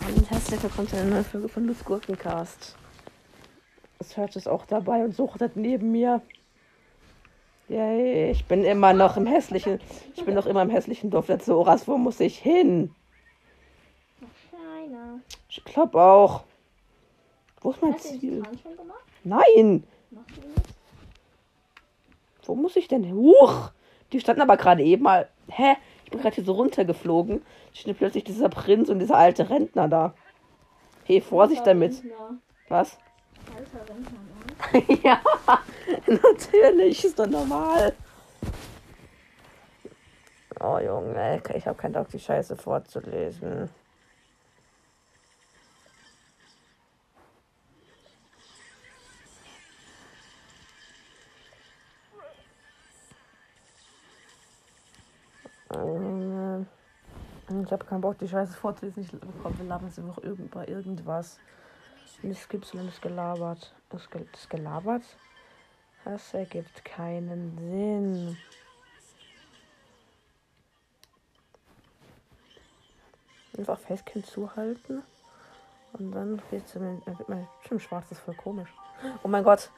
Und herzlich willkommen zu einer neuen Folge von Lutz Gurkencast. Das hört es auch dabei und suchtet neben mir. Yay, ich bin immer noch im hässlichen, ich bin noch immer im hässlichen Dorf der Zoras. Wo muss ich hin? Ich glaube auch. Wo ist mein Hast Ziel? Nein! Wo muss ich denn? hin? Huch! Die standen aber gerade eben mal. Hä? Ich bin gerade hier so runtergeflogen. Steht plötzlich dieser Prinz und dieser alte Rentner da. Hey, Vorsicht damit. Rentner. Was? Alter Rentner, ne? ja, natürlich, ist doch normal. Oh Junge, ich habe keinen Bock, die Scheiße vorzulesen. Ich habe keinen Bock, die Scheiße vorzulesen. Ich bekomme, wir labern jetzt einfach über irgendwas. Nichts gibt's, sondern es gelabert. Es, ge es gelabert? Das ergibt keinen Sinn. Einfach Facecam zuhalten. Und dann wird dann wird mein schwarz. Das ist voll komisch. Oh mein Gott.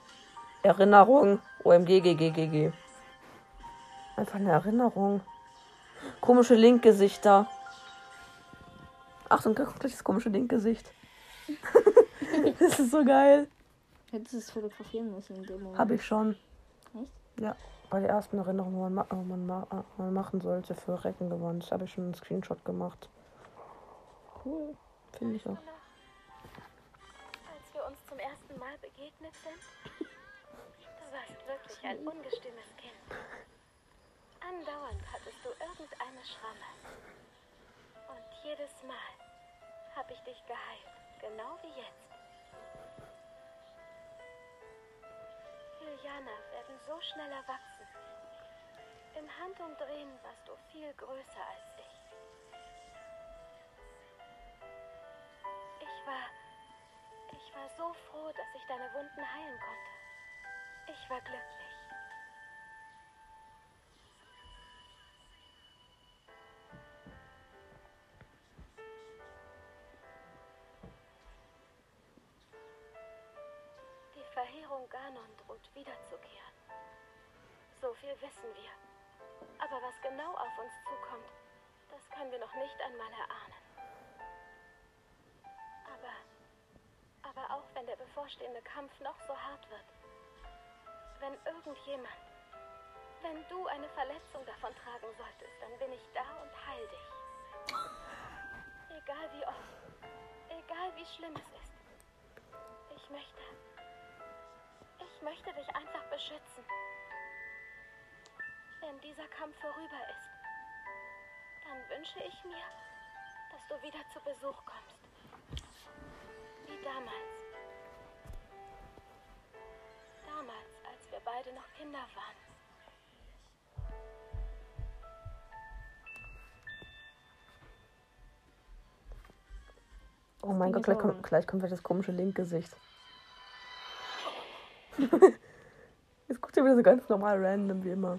Erinnerung. OMG, GGGG. Einfach eine Erinnerung. Komische Linkgesichter. Achtung, guck gleich das komische Linkgesicht. das ist so geil. Hättest du es fotografieren müssen in dem Moment. Habe ich schon. Echt? Ja, bei der ersten Erinnerung, wo man, ma wo man, ma äh, man machen sollte für Recken gewonnen. Das habe ich schon einen Screenshot gemacht. Cool. Finde ich auch. Als wir uns zum ersten Mal begegnet sind? Du warst wirklich ein ungestümes Kind. Andauernd hattest du irgendeine Schramme. Und jedes Mal habe ich dich geheilt, genau wie jetzt. Juliana werden so schnell erwachsen. Im Handumdrehen warst du viel größer als ich. Ich war ich war so froh, dass ich deine Wunden heilen konnte. Ich war glücklich. Verheerung Ganon droht wiederzukehren. So viel wissen wir. Aber was genau auf uns zukommt, das können wir noch nicht einmal erahnen. Aber aber auch wenn der bevorstehende Kampf noch so hart wird, wenn irgendjemand, wenn du eine Verletzung davon tragen solltest, dann bin ich da und heil dich. Egal wie oft, egal wie schlimm es ist. Ich möchte, ich möchte dich einfach beschützen. Wenn dieser Kampf vorüber ist, dann wünsche ich mir, dass du wieder zu Besuch kommst. Wie damals. Damals, als wir beide noch Kinder waren. Oh mein Gott, gleich kommt, gleich kommt wieder das komische Linkgesicht. Jetzt guckt er wieder so ganz normal random wie immer.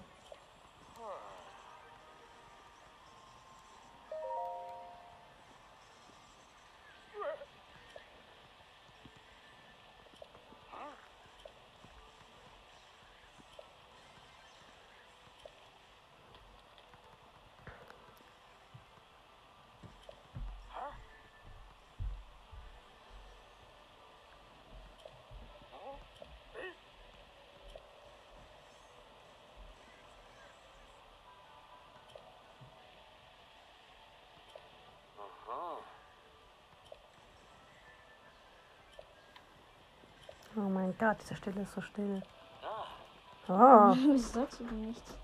Oh mein Gott, diese Stelle ist so still. Ah, Wieso sagst du denn nichts?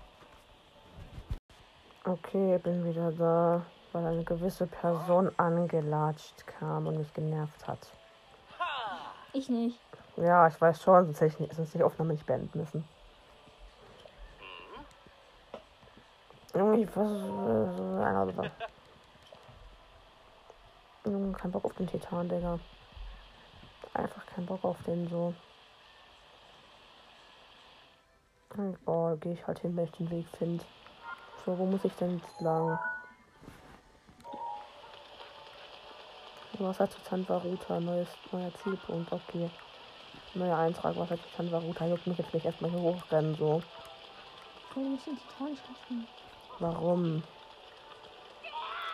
okay, bin wieder da, weil eine gewisse Person angelatscht kam und mich genervt hat. Ich nicht. Ja, ich weiß schon, sonst hätte ich nicht, sonst die Aufnahme nicht beenden müssen. Irgendwie, was ist Junge, kein Bock auf den Titan, Digga. Einfach keinen Bock auf den so. Und, Boah, gehe ich halt hin, wenn ich den Weg finde. So, wo muss ich denn jetzt lang? Wasserzustand Varuta, neues, neuer Zielpunkt, okay. Neuer Eintrag, Wasserzustand Varuta, juckt mich jetzt nicht erstmal hier hochrennen, so. Du musst den Titan schaffen. Warum?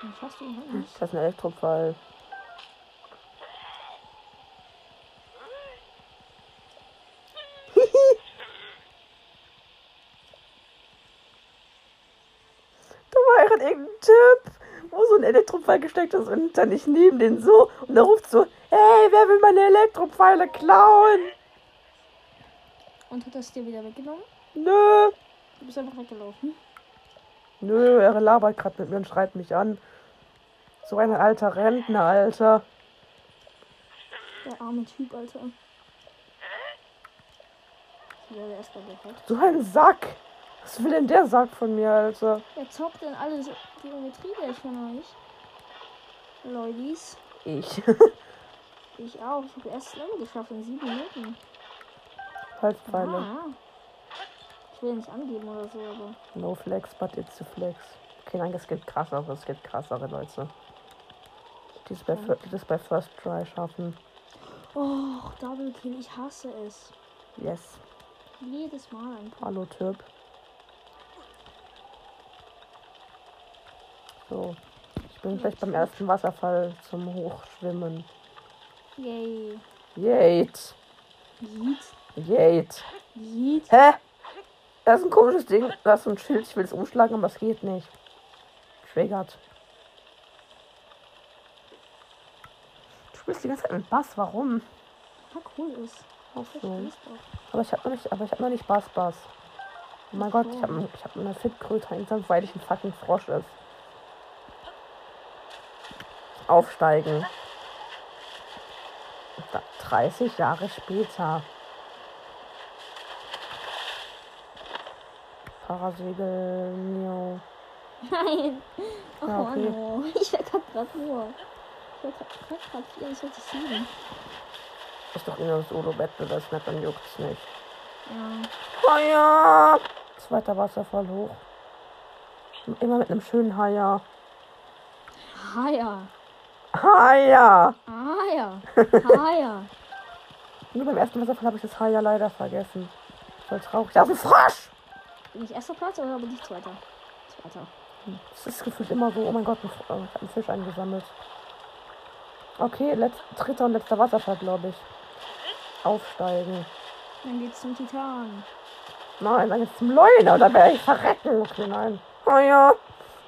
Dann schaffst du nicht. Das ist ein Elektropfeil. da war gerade irgendein Typ, wo so ein Elektropfeil gesteckt ist und dann ich neben den so und er ruft so, hey, wer will meine Elektropfeile klauen? Und hat das dir wieder weggenommen? Nö. Du bist einfach weggelaufen. Nö, er labert gerade mit mir und schreit mich an. So ein alter Rentner, Alter. Der arme Typ, Alter. Ich. So ein Sack. Was will denn der Sack von mir, Alter? Wer zockt denn alle so Geometrie gleich von euch? Leulis. Ich. Ich auch. Ich habe erst Level geschafft in sieben Minuten. Halbpfeile. Ah. Ich will nicht angeben oder so, aber. No flex, but it's a flex. Okay, nein, es gibt krassere, es gibt krassere Leute. Die es bei, die bei First Try schaffen. Oh, Double Kill. Ich hasse es. Yes. Jedes Mal ein Hallo, Typ. So. Ich bin gleich beim ersten Wasserfall zum Hochschwimmen. Yay. Yate. Yeet. Yate. Yeet. Hä? Das ist ein komisches Ding. Das ist ein Schild. Ich will es umschlagen, aber es geht nicht. Triggert. Du spielst die ganze Zeit mit Bass. Warum? Ja, cool ist. Ach so. Aber ich habe noch nicht, aber ich habe noch nicht Bass Bass. Oh mein Gott, ich habe ich hab eine Fitkröte einsam, weil ich ein fucking Frosch ist. Aufsteigen. Da, 30 Jahre später. Parasegel, Neo. Nein. Oh Ja, okay. no. Ich verkackt grad nur. Ich verkackt grad 24-7. Ist doch immer Solo-Wettbewerbsmap, dann juckt's nicht. Ja. Haier! Zweiter Wasserfall hoch. Immer mit einem schönen Haier. Haier! Ah ja. Ah ja. Nur beim ersten Wasserfall habe ich das Haier leider vergessen. Voll traurig. Da ist ein Frosch! Bin ich erster Platz oder bin ich zweiter? Zweiter. Das ist gefühlt immer so. Oh mein Gott, äh, ich habe einen Fisch eingesammelt. Okay, letz, dritter und letzter Wasserfall, glaube ich. Aufsteigen. Dann geht's zum Titan. Nein, dann jetzt zum Leune, oder werde ich verrecken. Okay, nein. Haier!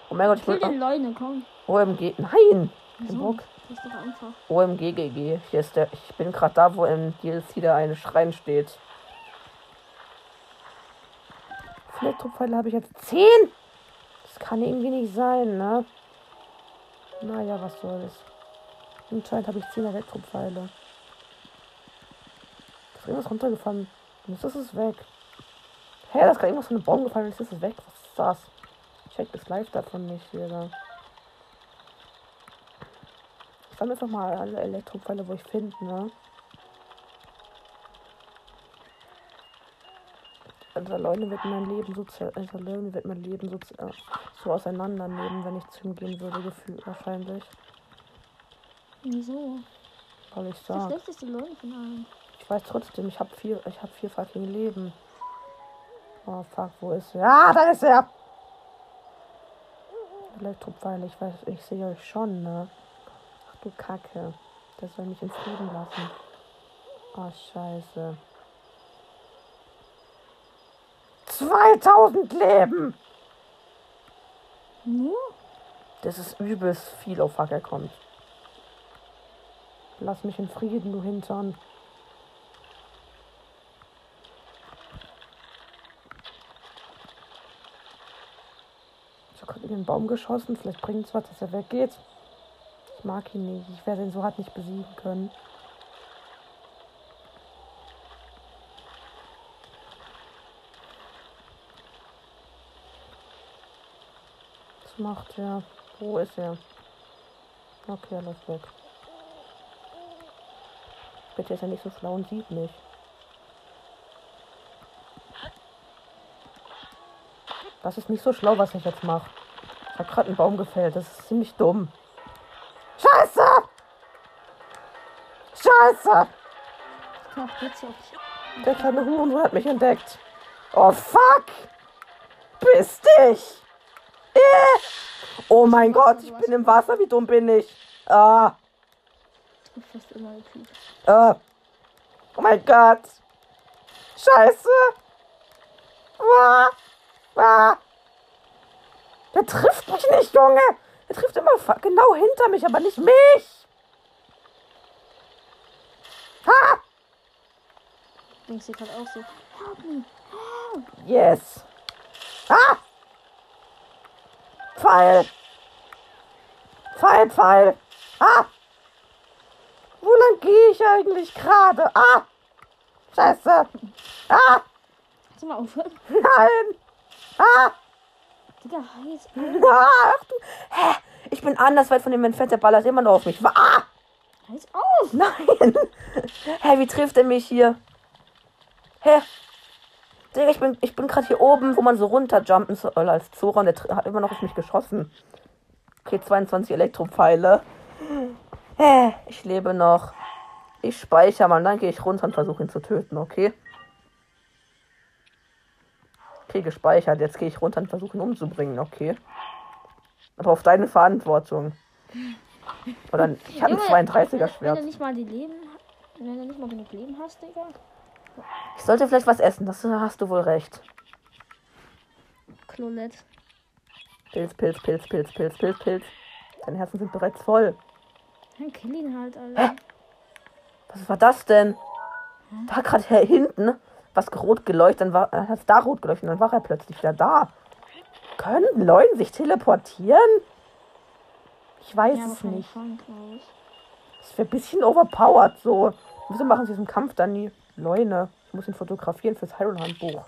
Oh mein Gott, ich Ich will will den Leune, komm. OMG. Nein! Wieso? Bock. Das ist doch einfach. OMGGG. Hier ist der. Ich bin gerade da, wo im DLC der eine Schrein steht. Elektropfeile habe ich jetzt 10. Das kann irgendwie nicht sein, ne? Naja, was soll's. Anscheinend habe ich 10 Elektropfeile. Ist irgendwas runtergefallen? Jetzt ist es weg. Hä, da ist gerade irgendwas von einem Baum gefallen. Jetzt ist es weg. Was ist das? Ich check das live davon nicht wieder. Ich sammle einfach mal alle Elektropfeile, wo ich finde, ne? Also Leute wird mein Leben so also Leute wird mein Leben so, zer- so auseinandernehmen, wenn ich zu ihm gehen würde, gefühlt wahrscheinlich. Wieso? Weil ich Das sag. schlechteste Leune von allen. Ich weiß trotzdem, ich habe vier, ich habe vier fucking Leben. Oh fuck, wo ist er? Ah, da ist er! Elektropfeile, ich weiß, ich sehe euch schon, ne? Du Kacke. Der soll mich in Frieden lassen. Oh scheiße. 2000 Leben! Nur? Das ist übelst viel, oh fuck, er kommt. Lass mich in Frieden, du Hintern. Ich habe gerade in den Baum geschossen. Vielleicht bringt es was, dass er weggeht. Ich mag ihn nicht. Ich werde ihn so hart nicht besiegen können. Was macht er? Wo ist er? Okay, er läuft weg. Bitte ist er nicht so schlau und sieht mich. Das ist nicht so schlau, was ich jetzt mache. Ich habe gerade einen Baum gefällt. Das ist ziemlich dumm. Scheiße! Scheiße! Ach, jetzt auch. Der kleine Hurensohn hat mich entdeckt. Oh, fuck! Piss dich! Äh. Oh mein Gott, ich bin im Wasser. Wie dumm bin ich? Ah, ah. Oh mein Gott. Scheiße. Ah, ah. Der trifft mich nicht, Junge. Der trifft immer genau hinter mich, aber nicht mich. Ah! Denkst du gerade auch so, help me. Yes. Ah! Pfeil. Pfeil, Pfeil. Ah! Wo lang gehe ich eigentlich gerade? Ah! Scheiße. Ah! Kannst du mal aufhören? Nein. Ah! Digga, heiß. Ach du. Hä? Ich bin anders weit von dem entfernt. Der ballert immer noch auf mich. Ah! Heiß auf! Nein. Hä, wie trifft er mich hier? Hä? Digga, ich bin, ich bin gerade hier oben, wo man so runterjumpen soll als Zora und der hat immer noch auf mich geschossen. Okay, 22 Elektropfeile. Hä, ich lebe noch. Ich speichere mal dann gehe ich runter und versuche ihn zu töten, okay? Okay, gespeichert. Jetzt gehe ich runter und versuche ihn umzubringen, okay? Aber auf deine Verantwortung. Oder ich habe ein Junge, 32er Wenn Schwert. du nicht mal die Leben, wenn du nicht mal genug Leben hast, Digga. Ich sollte vielleicht was essen, das hast du wohl recht. Klolett. Pilz, Pilz, Pilz, Pilz, Pilz, Pilz, Pilz. Deine Herzen sind bereits voll. Dann kill ihn halt, Alter. Was war das denn? War gerade hinten was rot geleuchtet, dann war äh, hat es da rot geleuchtet, dann war er plötzlich wieder da. Können Leute sich teleportieren? Ich weiß Ja, es nicht. Das wäre ein bisschen overpowered so. Wieso machen sie diesen Kampf dann nie? Leune. Ich muss ihn fotografieren fürs Hyrule-Handbuch.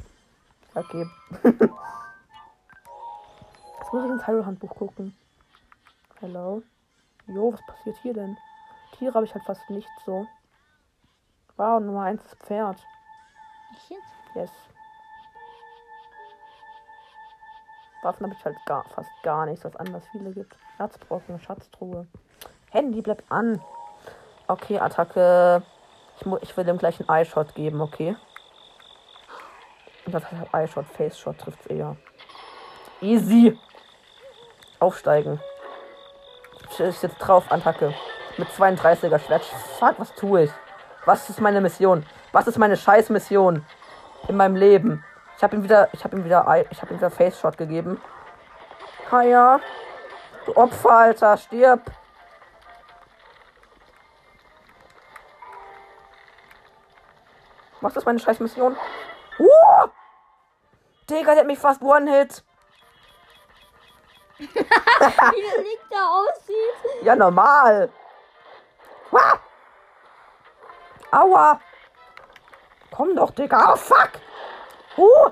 Okay. Jetzt muss ich ins Hyrule-Handbuch gucken. Hello. Jo, was passiert hier denn? Tiere habe ich halt fast nicht so. Wow, Nummer 1 ist Pferd. Ich jetzt? Yes. Waffen habe ich halt gar, fast gar nichts, was anders viele gibt. Herzbrocken, Schatztruhe. Handy bleibt an. Okay, Attacke. Ich, ich will dem gleich einen Eye-Shot geben, okay? Und das heißt Eye-Shot, Face-Shot trifft eher. Easy. Aufsteigen. Ist jetzt drauf, Attacke. Mit 32er Schwert. Fuck, was tue ich? Was ist meine Mission? Was ist meine scheiß Mission in meinem Leben? Ich habe ihm wieder, ich habe ihm wieder, ich habe ihm wieder Face Shot gegeben. Kaya, du Opfer, Alter, stirb. Was ist meine scheiß Mission? Uh! Digga, der hat mich fast One-Hit. Wie der Lick da aussieht. Ja, normal. Ah! Aua. Komm doch, Digga. Oh, fuck. Uh.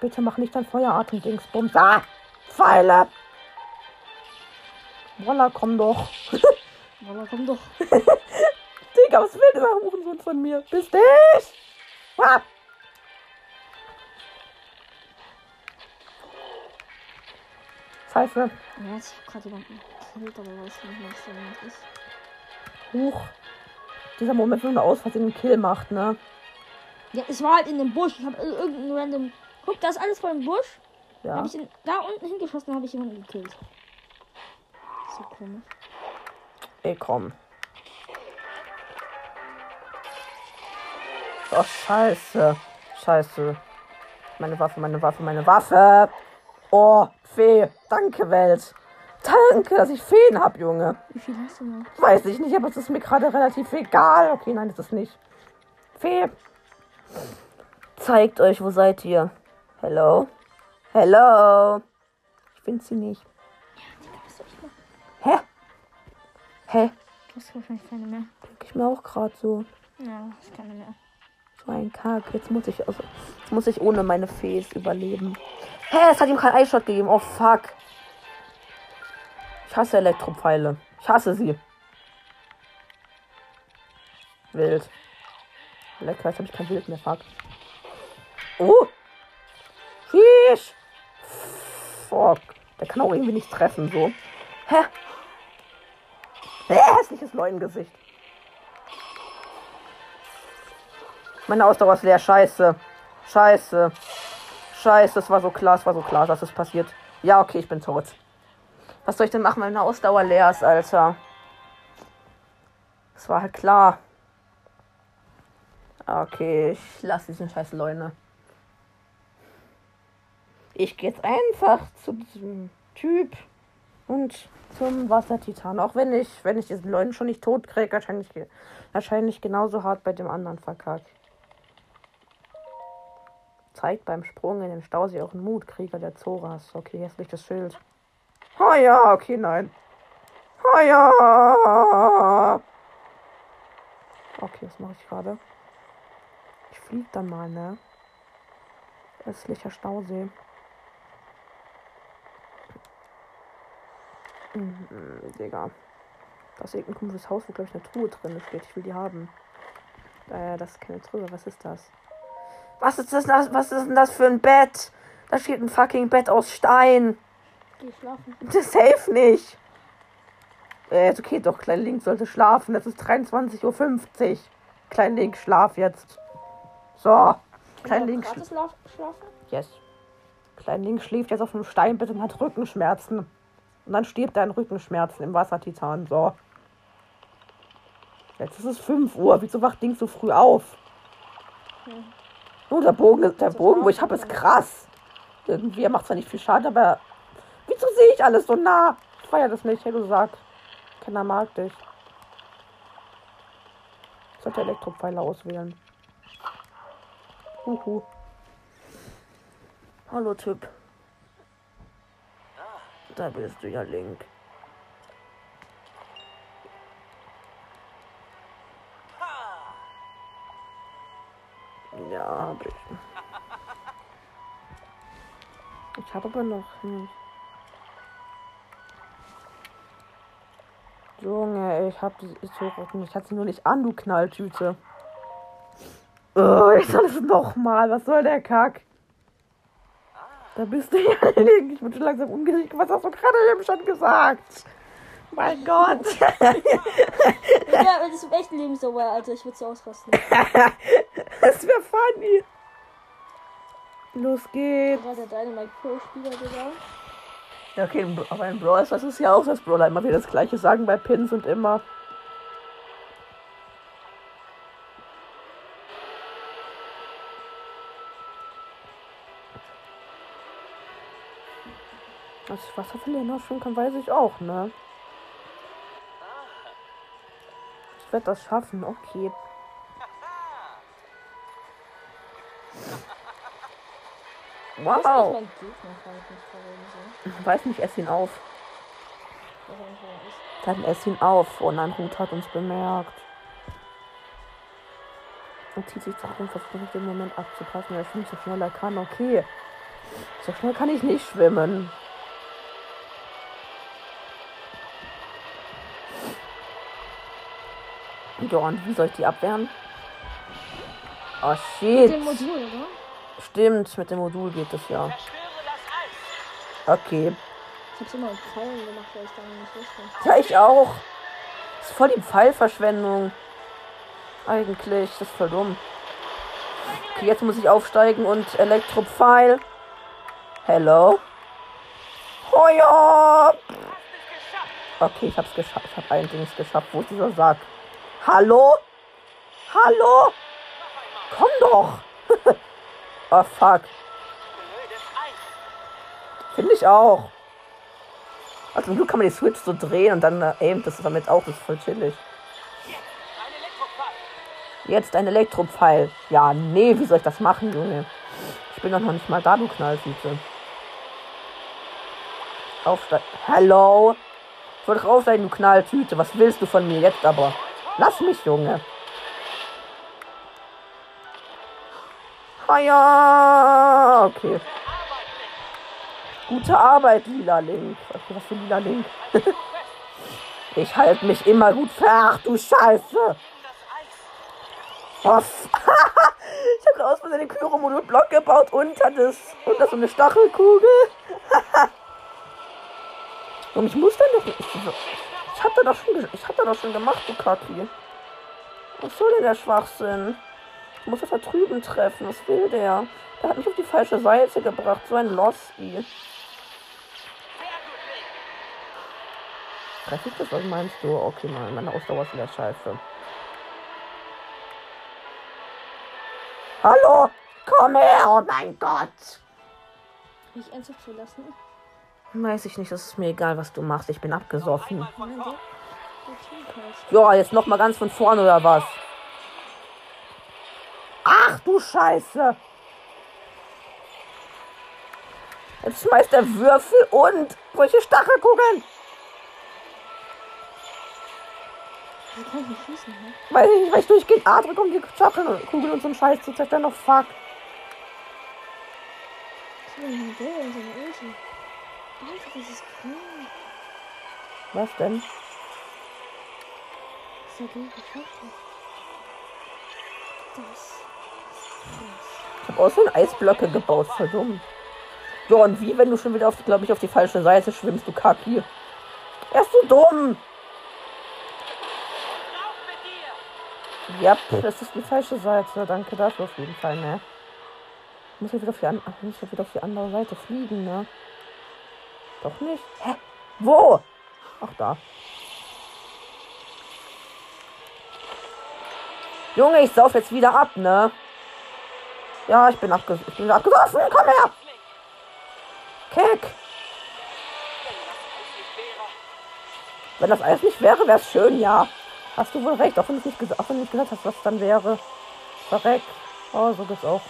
Bitte mach nicht dein Feueratem-Dingsbums. Ah, Pfeile. Voila, komm doch. Aber komm doch. Digga, was will dieser Hurensohn von mir? Bist dich. Ah. Scheiße. Ja, ich hab gerade jemanden gekillt, aber weiß nicht, was jemand ist. Huch. Dieser Moment, wenn man aus Versehen einen Kill macht, ne? Ja, es war halt in dem Busch. Ich hab ir- irgendeinen random. Guck, da ist alles voll im Busch. Ja. Hab ich ihn da unten hingeschossen, habe ich jemanden gekillt. So komisch. Ey, komm. Oh, scheiße. Scheiße. Meine Waffe, meine Waffe, meine Waffe. Oh, Fee. Danke, Welt. Danke, dass ich Feen hab, Junge. Wie viel hast du noch? Weiß ich nicht, aber es ist mir gerade relativ egal. Okay, nein, das ist nicht. Fee. Zeigt euch, wo seid ihr? Hello? Hello? Ich finde sie nicht. Was soll ich machen? Hä? Hä? Du hast wahrscheinlich keine mehr. Denke ich mir auch gerade so. Ja, ist keine mehr. So ein Kack. Jetzt muss ich, also, jetzt muss ich ohne meine Fees überleben. Hä, es hat ihm keinen Eishot gegeben. Oh fuck. Ich hasse Elektropfeile. Ich hasse sie. Wild. Lecker, jetzt habe ich kein Wild mehr. Fuck. Oh! Fisch! Fuck. Der kann auch irgendwie nicht treffen, so. Hä? Hä? Hässliches Leutengesicht. Meine Ausdauer ist leer. Scheiße. Scheiße. Scheiße, das war so klar, es war so klar, dass es passiert. Ja, okay, ich bin tot. Was soll ich denn machen, wenn meine Ausdauer leer ist, Alter? Das war halt klar. Okay, ich lasse diesen scheiß Leune. Ich gehe jetzt einfach zu diesem Typ und zum Wassertitan. Auch wenn ich, wenn ich diesen Leuten schon nicht tot kriege, wahrscheinlich, wahrscheinlich genauso hart bei dem anderen verkackt. Zeigt beim Sprung in den Stausee auch Mut, Krieger der Zoras. Okay, jetzt liegt das Schild. Oh ja, okay, nein. Oh ja. Okay, was mache ich gerade? Ich fliege dann mal, ne? Östlicher Stausee. Mhm, Digga. Da ist irgendein komisches Haus, wo, glaube ich, eine Truhe drin steht. Ich will die haben. Äh, das ist keine Truhe. Was ist das? Was ist das? Was ist denn das für ein Bett? Da steht ein fucking Bett aus Stein. Schlafen. Das safe nicht. Äh, ist okay, doch, Klein Link sollte schlafen. Es ist 23.50 Uhr. Klein Link, schlaf jetzt. So. Klein Link, schla schlafen? yes. Klein Link schläft jetzt auf einem Steinbett und hat Rückenschmerzen. Und dann stirbt er an Rückenschmerzen im Wassertitan. So. Jetzt ist es 5 Uhr. Wieso wacht Ding so früh auf? Hm. Oh, der Bogen, ist- der Bogen, wo ich habe, ist krass. Irgendwie, er macht zwar nicht viel Schaden, aber wieso sehe ich alles so nah? Ich feier das nicht, hey, du sag. Keiner mag dich. Ich sollte Elektropfeile auswählen. Huhu. Hallo, Typ. Da bist du ja, Link. Ja, hab ich. Ich habe aber noch nicht. Junge, ich hab die. Ich, ich hatte sie nur nicht an, du Knalltüte. Oh, ich soll es nochmal. Was soll der Kack? Da bist du ja Link. Ich bin schon langsam ungesichert. Was hast du gerade eben schon gesagt? Mein Gott. Ja, das ist im echten Leben so, Alter, ich würde so ausrasten. Das wäre funny. Los geht's. Gerade der Dynamite Pro Spieler, Digga. Ja, okay, aber in Brawl Stars ist ja auch, dass Brawler immer wieder das gleiche sagen bei Pins und immer. Ich Wasser verlieren ausschwimmen kann, weiß ich auch, ne? Ich werde das schaffen, okay. Wow. ich. Weiß nicht, ess ihn auf. Dann ess ihn auf. Oh nein, Hut hat uns bemerkt. Und zieht sich zurück und versucht den Moment abzupassen. Er schwimmt so schnell er kann. Okay. So schnell kann ich nicht schwimmen. Ja, und wie soll ich die abwehren? Oh Mit shit. dem Modul, oder? Stimmt, mit dem Modul geht es ja. Okay. Ich hab's immer mit Pfeilen gemacht, weil ich da nicht wusste. Ja, ich auch. Das ist voll die Pfeilverschwendung. Eigentlich. Das ist voll dumm. Okay, jetzt muss ich aufsteigen und Elektropfeil. Hello? Oh ja! Okay, ich hab's geschafft. Ich hab ein Ding geschafft. Wo ist dieser Sack? Hallo? Hallo? Komm doch! oh fuck. Finde ich auch. Also zum Glück kann man die Switch so drehen und dann äh, aimt das damit auch. Das ist voll chillig. Jetzt ein Elektropfeil. Ja, nee, wie soll ich das machen, Junge? Ich bin doch noch nicht mal da, du Knalltüte. Aufsteigen. Hallo? Ich wollte raufsteigen, du Knalltüte. Was willst du von mir jetzt aber? Lass mich, Junge. Ja, okay. Gute Arbeit, Lila Link. Okay, was für Lila Link? ich halte mich immer gut fern. Du Scheiße. Was? ich habe aus Versehen den Kyro-Modul-Block gebaut und hat es. Und das so eine Stachelkugel. und ich muss dann doch nicht. Ich hab da doch schon, ich hab da doch schon gemacht, du Kaki. Was soll denn der Schwachsinn? Ich muss das da drüben treffen. Was will der? Der hat mich auf die falsche Seite gebracht. So ein Losty. Treffe ich das? Was meinst du? Okay, Mann, meine Ausdauer ist wieder scheiße. Hallo! Komm her! Oh mein Gott! Mich ernsthaft zu lassen. Weiß ich nicht, das ist mir egal, was du machst. Ich bin abgesoffen. Ja, jetzt noch mal ganz von vorne oder was? Ach du Scheiße! Jetzt schmeißt er Würfel und solche Stachelkugeln. Wie kann ich nicht schießen, ne? Weiß ich nicht, weil ich durchgehend A drücke, um die Stachelkugeln und so einen Scheiß zu zerstören. Noch fuck. Was denn das ist geschafft hat. Das Ich habe außerdem Eisblöcke gebaut, verdammt. Ja, und wie, wenn du schon wieder, auf, glaube ich, auf die falsche Seite schwimmst, du Kaki? Er ist so dumm. Ja, das ist die falsche Seite. Danke dafür auf jeden Fall, ne? Ich muss ja wieder auf die, wieder auf die andere Seite fliegen, ne? Doch nicht. Hä? Wo? Ach, da. Junge, ich sauf jetzt wieder ab, ne? Ja, ich bin, abges ich bin wieder abgesoffen. Komm her. Keck. Wenn das Eis nicht wäre, wäre es schön, ja. Hast du wohl recht, auch wenn du nicht, ges- auch wenn nicht gesagt hast, was dann wäre. Verreck. Oh, so geht's auch.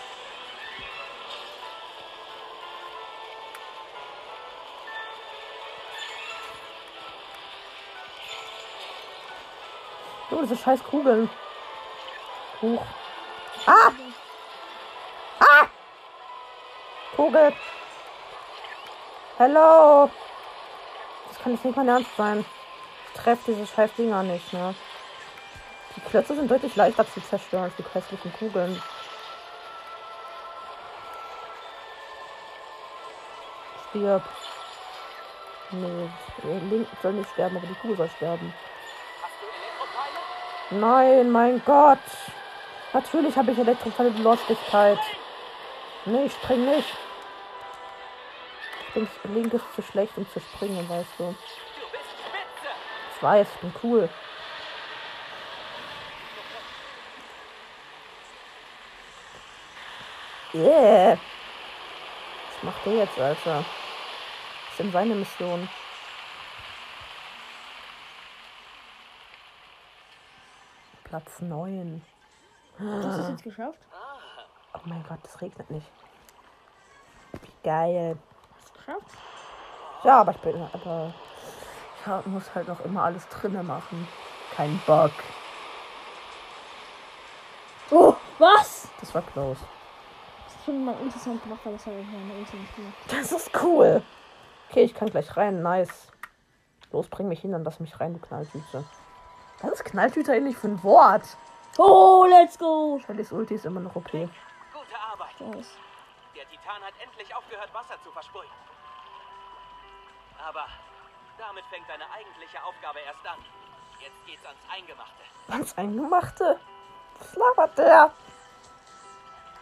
Oh, diese scheiß Kugeln. Huch. Ah! Kugel. Hello. Das kann jetzt nicht mein Ernst sein. Ich treffe diese scheiß Dinger nicht, ne? Die Klötze sind deutlich leichter zu zerstören als die hässlichen Kugeln. Stirb. Nee, Link soll nicht sterben, aber die Kugel soll sterben. Nein, mein Gott. Natürlich habe ich Elektrofall und Lostigkeit. Nee, ich spring nicht. Ich bin, Link ist zu schlecht, um zu springen, weißt du. Ich weiß, ich bin cool. Yeah. Was macht der jetzt, Alter? Was ist denn seine Mission? Platz 9. Du hast es jetzt geschafft? Oh mein Gott, es regnet nicht. Wie geil. Geschafft? Ja, aber ich bin aber ich hab- muss halt noch immer alles drinne machen. Kein Bug. Oh, was? Das war close. Das ist schon mal interessant gemacht, weil das habe ich meine Ulti nicht gemacht. Das ist cool. Okay, ich kann gleich rein. Nice. Los, bring mich hin und lass mich rein, du Knalltüte. Ist Knalltüte eigentlich für ein Wort? Oh, let's go! Shellys Ulti ist immer noch okay. Gute Arbeit. Das. Der Titan hat endlich aufgehört, Wasser zu versprühen. Aber damit fängt deine eigentliche Aufgabe erst an. Jetzt geht's ans Eingemachte. Ganz Eingemachte. Was labert der?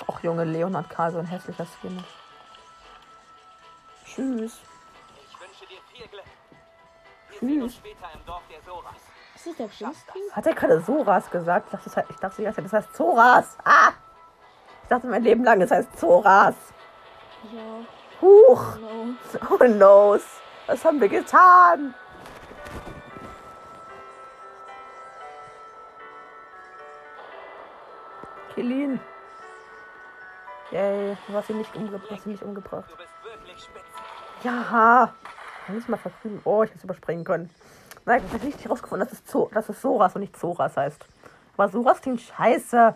Och, Junge, Leonard Karl, so ein hässlicher Skin. Tschüss. Ich wünsche dir viel Glück. Wir sehen uns später im Dorf der Soras. Ist das der? Hat er gerade Soras gesagt? Ich dachte, das heißt, ich dachte die ganze Zeit, das heißt Zoras. Ah! Ich dachte mein Leben lang, es heißt Zoras. Ja, Huch. no. Oh no. Was haben wir getan? Kill ihn. Yay, du hast ihn nicht, umge du hast ihn nicht umgebracht. Du bist wirklich spitze. Ja. Ich mal verkühlen. Oh, ich hätte es überspringen können. Nein, ich habe nicht herausgefunden, dass es, Zo dass es Soras und nicht Zoras heißt. Aber Soras klingt scheiße.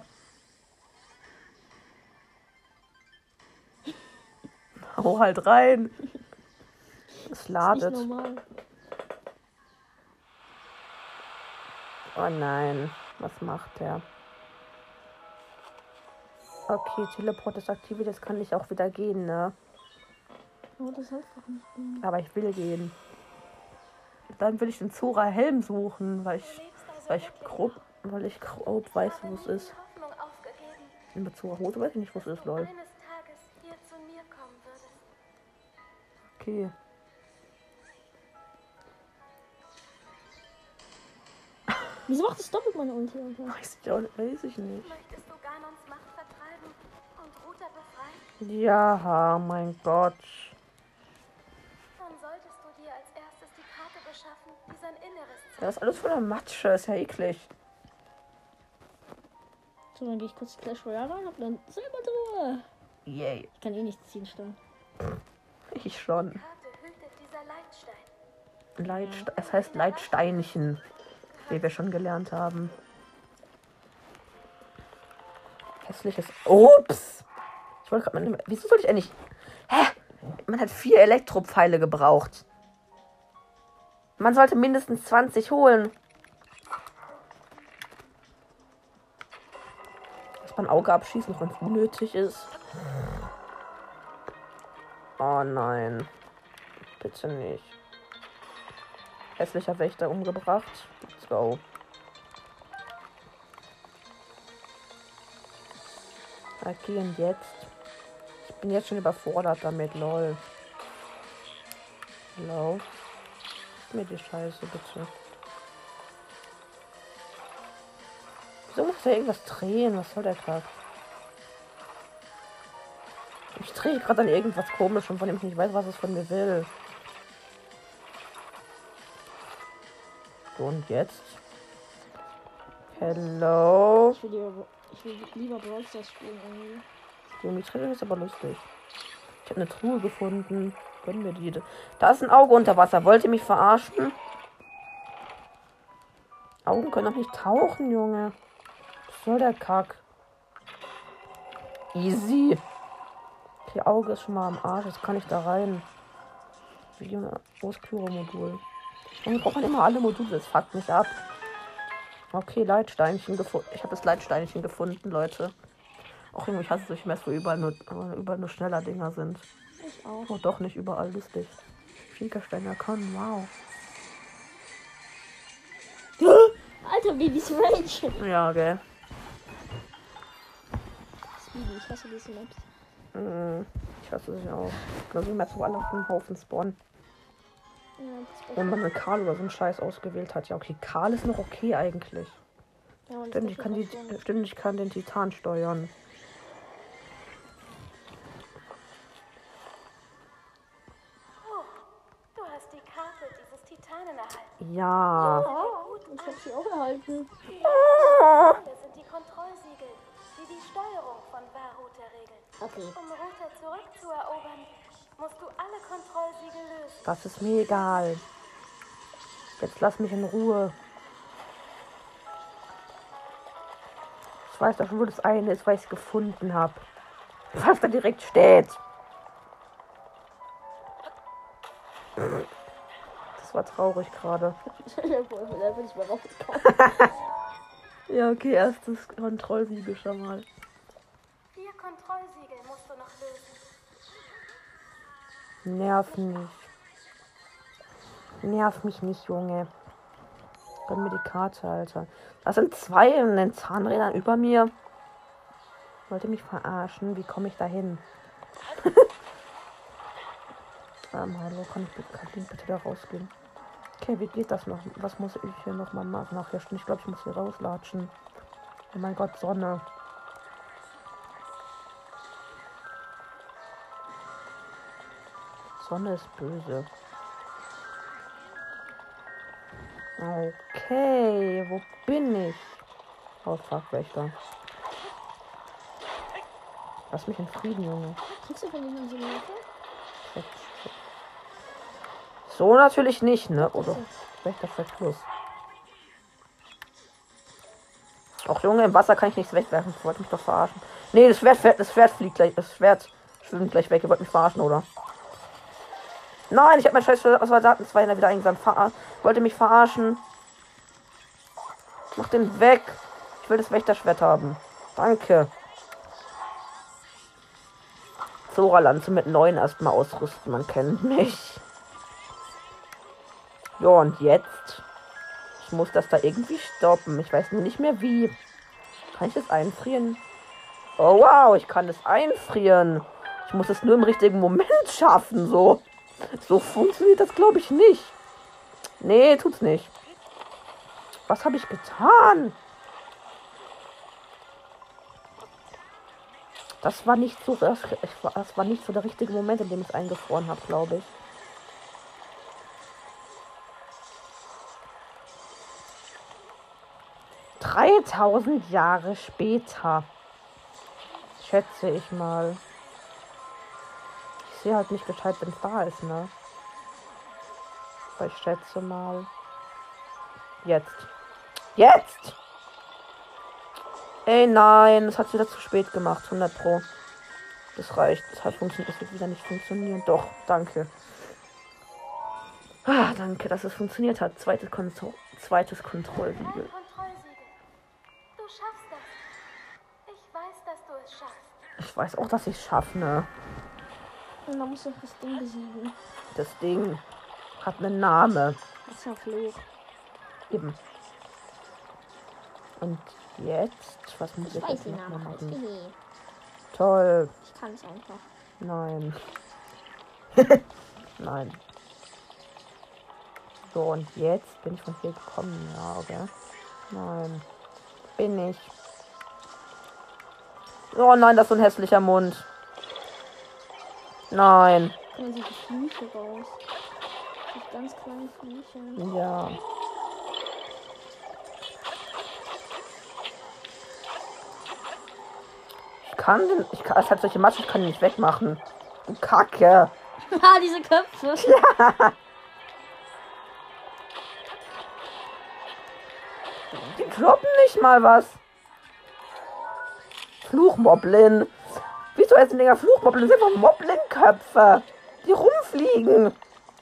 Hau halt rein. Es Nicht ladet. normal. Oh nein. Was macht der? Okay, Teleport ist aktiviert, jetzt kann ich auch wieder gehen, ne? Oh, das hilft doch nicht. Aber ich will gehen. Dann will ich den Zora Helm suchen, weil ich, weil ich grob, weil ich grob weiß, wo es ist. In Bezug auf Hose weiß ich nicht, wo es ist, lol. würdest. Okay. Wieso macht das doppelt meine Ulti? Weiß ich, auch, weiß ich nicht. Möchtest du Ganons Macht vertreiben und Ruta befreien? Ja, mein Gott. Dann solltest du dir als erstes die Karte beschaffen, die sein Inneres zeigt. Das ist alles voller Matsche, ist ja eklig. So, dann gehe ich kurz Clash Royale rein, hab dann Silbertruhe. Yay. Ich kann eh nichts ziehen, stimmt. Ich schon. Leitstein. Leitste es heißt Leitsteinchen, wie wir schon gelernt haben. Hässliches. Ups! Ich wollte gerade mal. Wieso sollte ich eigentlich. Hä? Man hat vier Elektropfeile gebraucht. Man sollte mindestens 20 holen. Dass man Auge abschießen, wenn es unnötig ist. Oh nein. Bitte nicht. Hässlicher Wächter umgebracht. Let's go. Okay, und jetzt? Ich bin jetzt schon überfordert damit, lol. Hello? Gib mir die Scheiße, bitte. Wieso muss da irgendwas drehen? Was soll der Kack? Ich drehe gerade an irgendwas komisch, von dem ich nicht weiß, was es von mir will. Und jetzt? Hello? Ich will lieber, ich will lieber Brawl Stars spielen irgendwie. Die Trennung ist aber lustig. Ich habe eine Truhe gefunden. Gönnen wir die. Da ist ein Auge unter Wasser. Wollt ihr mich verarschen? Augen können doch nicht tauchen, Junge. Was soll der Kack? Easy. Okay, Auge ist schon mal am Arsch. Jetzt kann ich da rein. Wie ein Auskühlmodul. Warum braucht man immer alle Module? Das fuckt mich ab. Okay, Leitsteinchen gefunden. Ich habe das Leitsteinchen gefunden, Leute. Auch irgendwie hasse ich Mess, wo überall nur, überall nur schneller Dinger sind. Ich auch. Oh, doch nicht überall lustig. Schiekersteiner kann, wow. Alter, Babys Rage. Ja, gell. Speedy, ich hasse diese Maps. Mhm. Ich hasse ja auch. Genauso wie Maps, wo alle auf dem Haufen spawnen. Wenn man einen Karl oder so einen Scheiß ausgewählt hat. Ja, okay, Karl ist noch okay eigentlich. ja, Stimmt, ich kann, die, stimmt, ich kann den Titan steuern. Oh, du hast die Karte dieses Titanen erhalten. Ja. Oh, ich hab sie auch erhalten. Das sind die Kontrollsiegel, die die Steuerung von Varute regeln. Okay. Um Ruta zurückzuerobern, musst du alle Kontrollsiegel lösen. Das ist mir egal. Jetzt lass mich in Ruhe. Ich weiß doch schon, wo das eine ist, weil ich es gefunden habe. Was da direkt steht. Das war traurig gerade. Ja, okay, erstes Kontrollsiegel schon mal. Vier Kontrollsiegel musst du noch lösen. Nerv nicht. Nerv mich nicht, Junge. Gönn mir die Karte, Alter. Das sind zwei in den Zahnrädern über mir. Wollte mich verarschen. Wie komme ich da hin? ähm, hallo, kann ich, kann ich bitte da rausgehen? Okay, wie geht das noch? Was muss ich hier nochmal machen? Ach ja, stimmt. Ich glaube, ich muss hier rauslatschen. Oh mein Gott, Sonne. Sonne ist böse. Okay, wo bin ich? Oh fuck, Wächter. Lass mich in Frieden, Junge. Kriegst du von denen so eine? So natürlich nicht, ne? Oder Wächter Fett Plus. Auch Junge, im Wasser kann ich nichts wegwerfen. Ich wollte mich doch verarschen. Nee, das Schwert, das Schwert fliegt gleich. Das Schwert schwimmt gleich weg. Ihr wollt mich verarschen, oder? Nein, ich habe mein scheiß Soldaten zwei wieder eingesammelt. Ver wollte mich verarschen. Mach den weg. Ich will das Wächterschwert haben. Danke. Zora-Lanze mit 9 erstmal ausrüsten. Man kennt mich. Ja, und jetzt? Ich muss das da irgendwie stoppen. Ich weiß nur nicht mehr wie. Kann ich das einfrieren? Oh wow, ich kann es einfrieren. Ich muss es nur im richtigen Moment schaffen. So, so funktioniert das, glaube ich, nicht. Nee, tut's nicht. Was habe ich getan? Das war nicht so, das, das war nicht so der richtige Moment, in dem ich es eingefroren habe, glaube ich. Dreitausend Jahre später. Schätze ich mal. Sehe halt nicht gescheit, wenn es da ist, ne? Aber ich schätze mal. Jetzt. Jetzt! Ey, nein, das hat wieder zu spät gemacht. 100 Pro. Das reicht. Das hat funktioniert. Das wird wieder nicht funktionieren. Doch, danke. Ah, danke, dass es funktioniert hat. Zweites, Kontro zweites Kontrollsiegel. Kontrollsiegel. Du schaffst das. Ich weiß, dass du es schaffst. Ich weiß auch, dass ich es schaffe, ne? Und dann muss ich das Ding besiegen. Das Ding hat einen Namen. Das ist ja Fluch. Eben. Und jetzt, was muss Ich ich, weiß jetzt noch Namen. machen? Toll. Ich kann es einfach. Nein. Nein. So, und jetzt bin ich von hier gekommen. Ja, oder? Nein. Bin ich. Oh nein, das ist ein hässlicher Mund. Nein. Kommen sie die Flüche raus. Die ganz kleinen Flüche. Ja. Ich kann den. Ich kann, es hat solche Matsche, ich kann den nicht wegmachen. Du Kacke. ah, diese Köpfe. Die kloppen nicht mal was. Fluchmoblin. Wieso heißen Dinger Fluchmoblin? Das sind einfach Moblin-Köpfe. Die rumfliegen.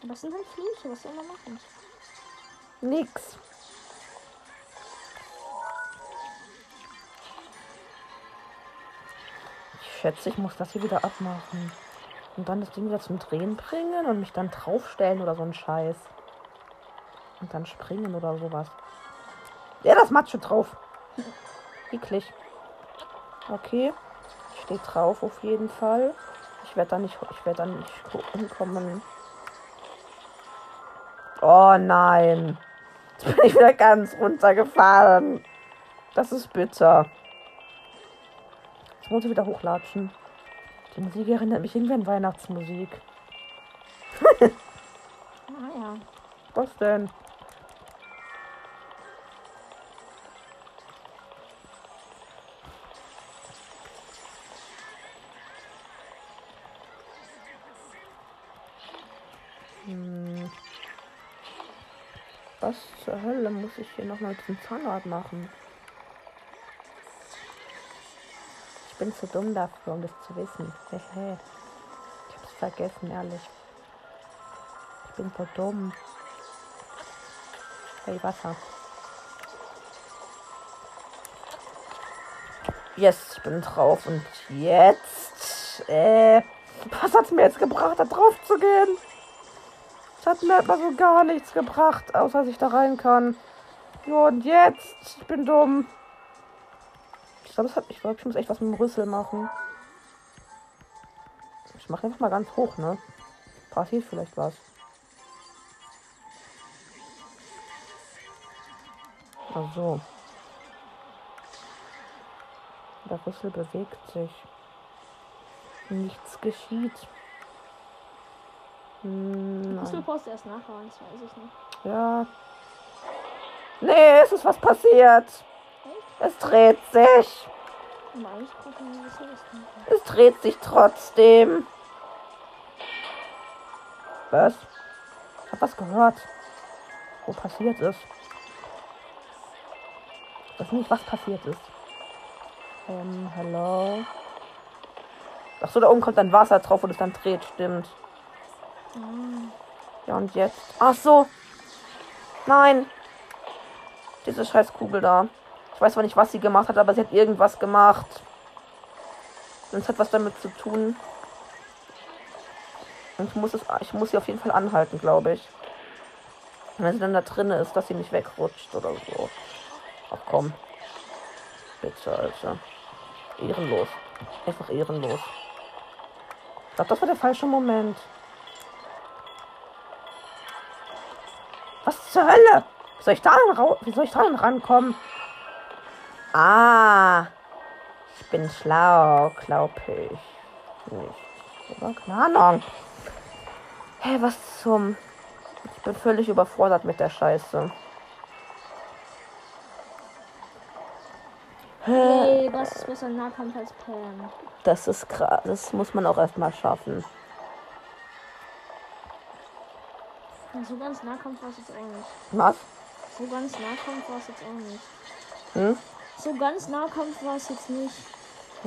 Was sind halt Flüche? Was soll man machen? Nix. Ich schätze, ich muss das hier wieder abmachen. Und dann das Ding wieder zum Drehen bringen und mich dann draufstellen oder so ein Scheiß. Und dann springen oder sowas. Ja, das Matsche drauf. Eklig. Okay. Steht drauf auf jeden Fall. Ich werde da nicht, ich werde da nicht hinkommen. Oh nein. Jetzt bin ich wieder ganz runtergefallen. Das ist bitter. Jetzt muss ich wieder hochlatschen. Die Musik erinnert mich irgendwie an Weihnachtsmusik. Ah ja. Was denn? Was zur Hölle muss ich hier nochmal zum Zahnrad machen? Ich bin zu dumm dafür, um das zu wissen. Hehe. Ich hab's vergessen, ehrlich. Ich bin so dumm. Hey, Wasser. Yes, ich bin drauf. Und jetzt. Äh. Was hat's mir jetzt gebracht, da drauf zu gehen? Das hat mir einfach so gar nichts gebracht, außer dass ich da rein kann. Ja, und jetzt. Ich bin dumm. Ich glaube, ich, glaub, ich muss echt was mit dem Rüssel machen. Ich mache einfach mal ganz hoch, ne? Passiert vielleicht was. Ach so. Der Rüssel bewegt sich. Nichts geschieht. Hm, du Post erst nachhauen, das weiß ich nicht. Ja. Nee, es ist was passiert. Es dreht sich. Es dreht sich trotzdem. Was? Ich hab was gehört. Wo passiert ist. Ich weiß nicht, was passiert ist. Ähm, hello. Ach so, da oben kommt dann Wasser drauf und es dann dreht, stimmt. Ja, und jetzt? Ach so. Nein. Diese scheiß Kugel da. Ich weiß zwar nicht, was sie gemacht hat, aber sie hat irgendwas gemacht. Und es hat was damit zu tun. Und ich muss, es, ich muss sie auf jeden Fall anhalten, glaube ich. Wenn sie dann da drin ist, dass sie nicht wegrutscht oder so. Ach komm. Bitte, Alter. Ehrenlos. Einfach ehrenlos. Ich glaube, das war der falsche Moment. Was zur Hölle? Wie soll ich da wie soll ich da rankommen? Ah. Ich bin schlau, glaube ich. Nicht. Oder? Keine Ahnung. Hä, was zum... Ich bin völlig überfordert mit der Scheiße. Hey, was ist besser Nahkampf als Pam? Das ist krass. Das muss man auch erstmal schaffen. So ganz Nahkampf war es jetzt nicht. Was? So ganz Nahkampf war es jetzt nicht. Hm? So ganz Nahkampf war es jetzt nicht.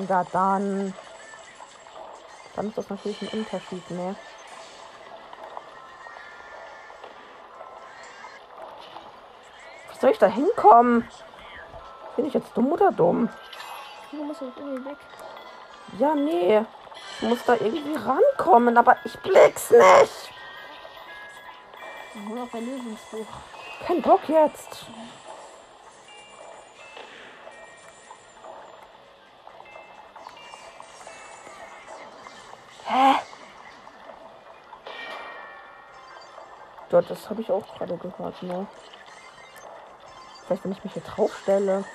Ja, dann. Dann ist das natürlich ein Unterschied, ne? Wie soll ich da hinkommen? Bin ich jetzt dumm oder dumm? Du musst jetzt irgendwie weg. Ja, nee. Ich muss da irgendwie rankommen, aber ich blick's nicht. Hol auch ein Lösungsbuch. Kein Bock jetzt. Hä? Dort, das habe ich auch gerade gehört, ne? Vielleicht, wenn ich mich hier draufstelle.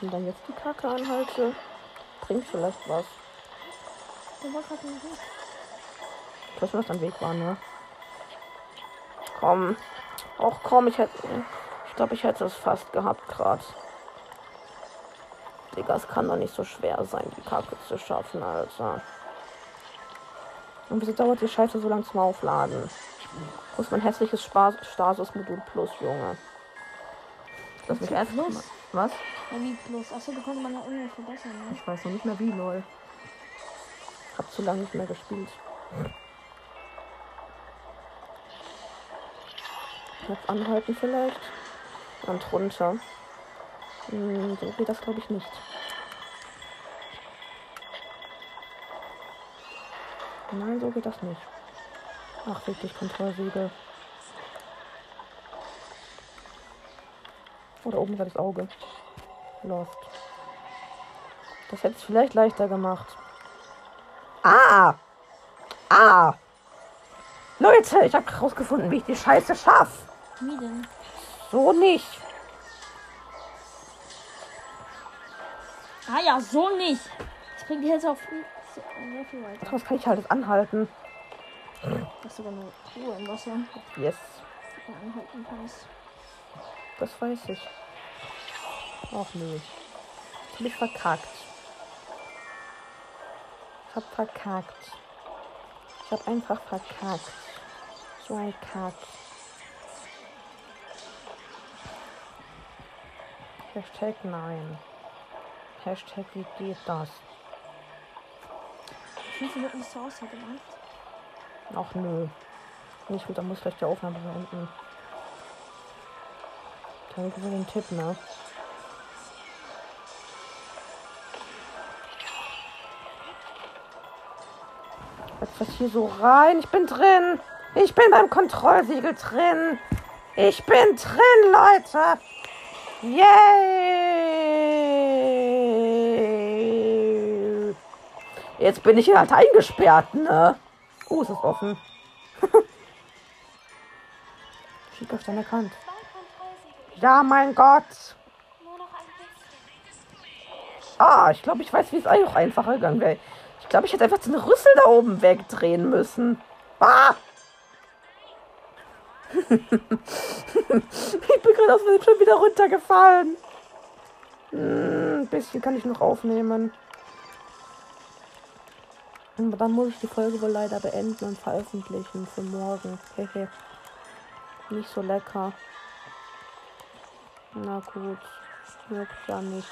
Und dann jetzt die Kacke anhalte, bringt vielleicht was. Der war gerade nicht weg. Ich weiß nicht, was dein Weg war, ne? Komm. Och komm, ich hätte. Ich glaube, ich hätte es fast gehabt gerade. Digga, es kann doch nicht so schwer sein, die Kacke zu schaffen, Alter. Und wieso dauert die Scheiße so lang zum Aufladen? Wo ist mein hässliches Stasis-Modul Plus, Junge? Lass mich mal. Plus? Was? Wie plus? Achso, da konnte man ja irgendwie verbessern, ne? Ich weiß noch nicht mehr wie, lol. Hab zu lange nicht mehr gespielt. Jetzt anhalten vielleicht. Und runter. Hm, so geht das glaube ich nicht. Nein, so geht das nicht. Ach, wirklich Kontrollsiegel. Oder oben war das Auge. Lost. Das hätte es vielleicht leichter gemacht. Ah! Ah! Leute, ich habe herausgefunden, wie ich die Scheiße schaffe. Wie denn? So nicht. Ah ja, so nicht. Das bringt die jetzt auch viel, sehr viel weiter. Was kann ich halt jetzt anhalten? Das ist sogar eine Truhe im Wasser, Yes, anhalten kannst. das weiß ich. Ach nee. Ich hab mich verkackt. Ich hab verkackt. Ich hab einfach verkackt. So ein Kack. Hashtag nein. Hashtag wie geht das? Fünf Minuten Source hat gemacht. Ach nö. Nicht gut, dann muss gleich die Aufnahme beenden. Danke für den Tipp, ne? Jetzt was hier so rein. Ich bin drin. Ich bin beim Kontrollsiegel drin. Ich bin drin, Leute. Yay! Jetzt bin ich hier halt eingesperrt, ne? Oh, ist offen. Schick auf deine Kontrollsiegel. Ja, mein Gott. Ah, ich glaube, ich weiß, wie es auch einfacher gegangen wäre. Ich glaube, ich hätte einfach den Rüssel da oben wegdrehen müssen. Ah! Ich bin gerade aus dem schon wieder runtergefallen. Hm, ein bisschen kann ich noch aufnehmen. Aber dann muss ich die Folge wohl leider beenden und veröffentlichen für morgen. Hehe. Nicht so lecker. Na gut. Wirkt ja nicht.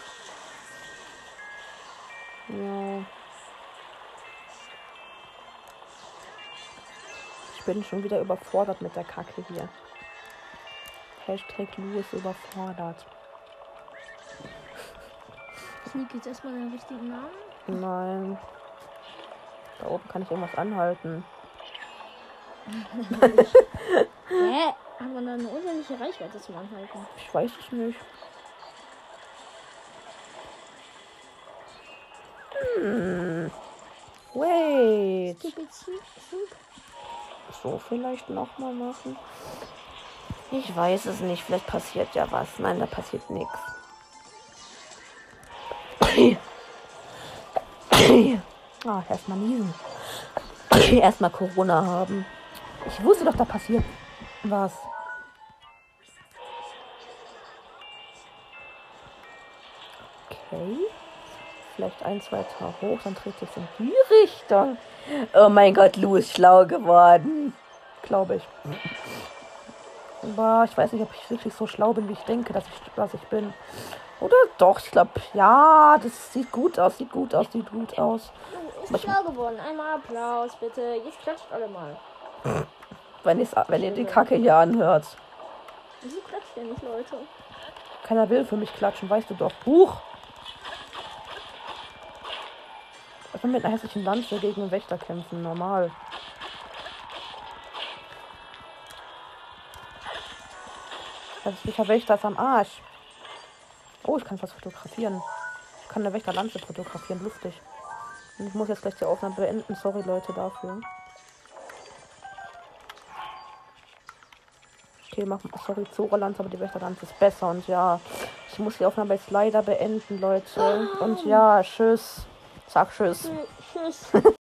Ja. Ich bin schon wieder überfordert mit der Kacke hier. Hashtag Lou ist überfordert. Sneak jetzt erstmal den richtigen Namen. Nein. Da oben kann ich irgendwas anhalten. Hä? Haben wir da eine unendliche Reichweite zum Anhalten? Ich weiß es nicht. Hm. Wait. Stupid Soup. So vielleicht nochmal machen. Ich weiß es nicht. Vielleicht passiert ja was. Nein, da passiert nichts. Ah, erstmal niesen. erstmal Corona haben. Ich wusste doch, da passiert was. Okay. Vielleicht ein, zwei Tage hoch, dann dreht sich in die Richtung. Oh mein Gott, Lou ist schlau geworden. Glaube ich. Aber ich weiß nicht, ob ich wirklich so schlau bin, wie ich denke, dass ich, dass ich bin. Oder doch, ich glaube, ja, das sieht gut aus, sieht gut aus, sieht gut aus. Ist schlau geworden. Einmal Applaus, bitte. Jetzt klatscht alle mal. Wenn, wenn ihr die Kacke hier anhört. Wieso klatscht ihr nicht, Leute? Keiner will für mich klatschen, weißt du doch. Buch! Ich will mit einer hässlichen Lanze gegen einen Wächter kämpfen, normal. Hässlicher Wächter ist am Arsch. Oh, ich kann was fotografieren. Ich kann eine Wächterlanze fotografieren, lustig. Und ich muss jetzt gleich die Aufnahme beenden. Sorry, Leute, dafür. Okay, mach sorry, Zora-Lanze, aber die Wächterlanze ist besser. Und ja, ich muss die Aufnahme jetzt leider beenden, Leute. Und ja, tschüss. Sag tschüss. Tschüss.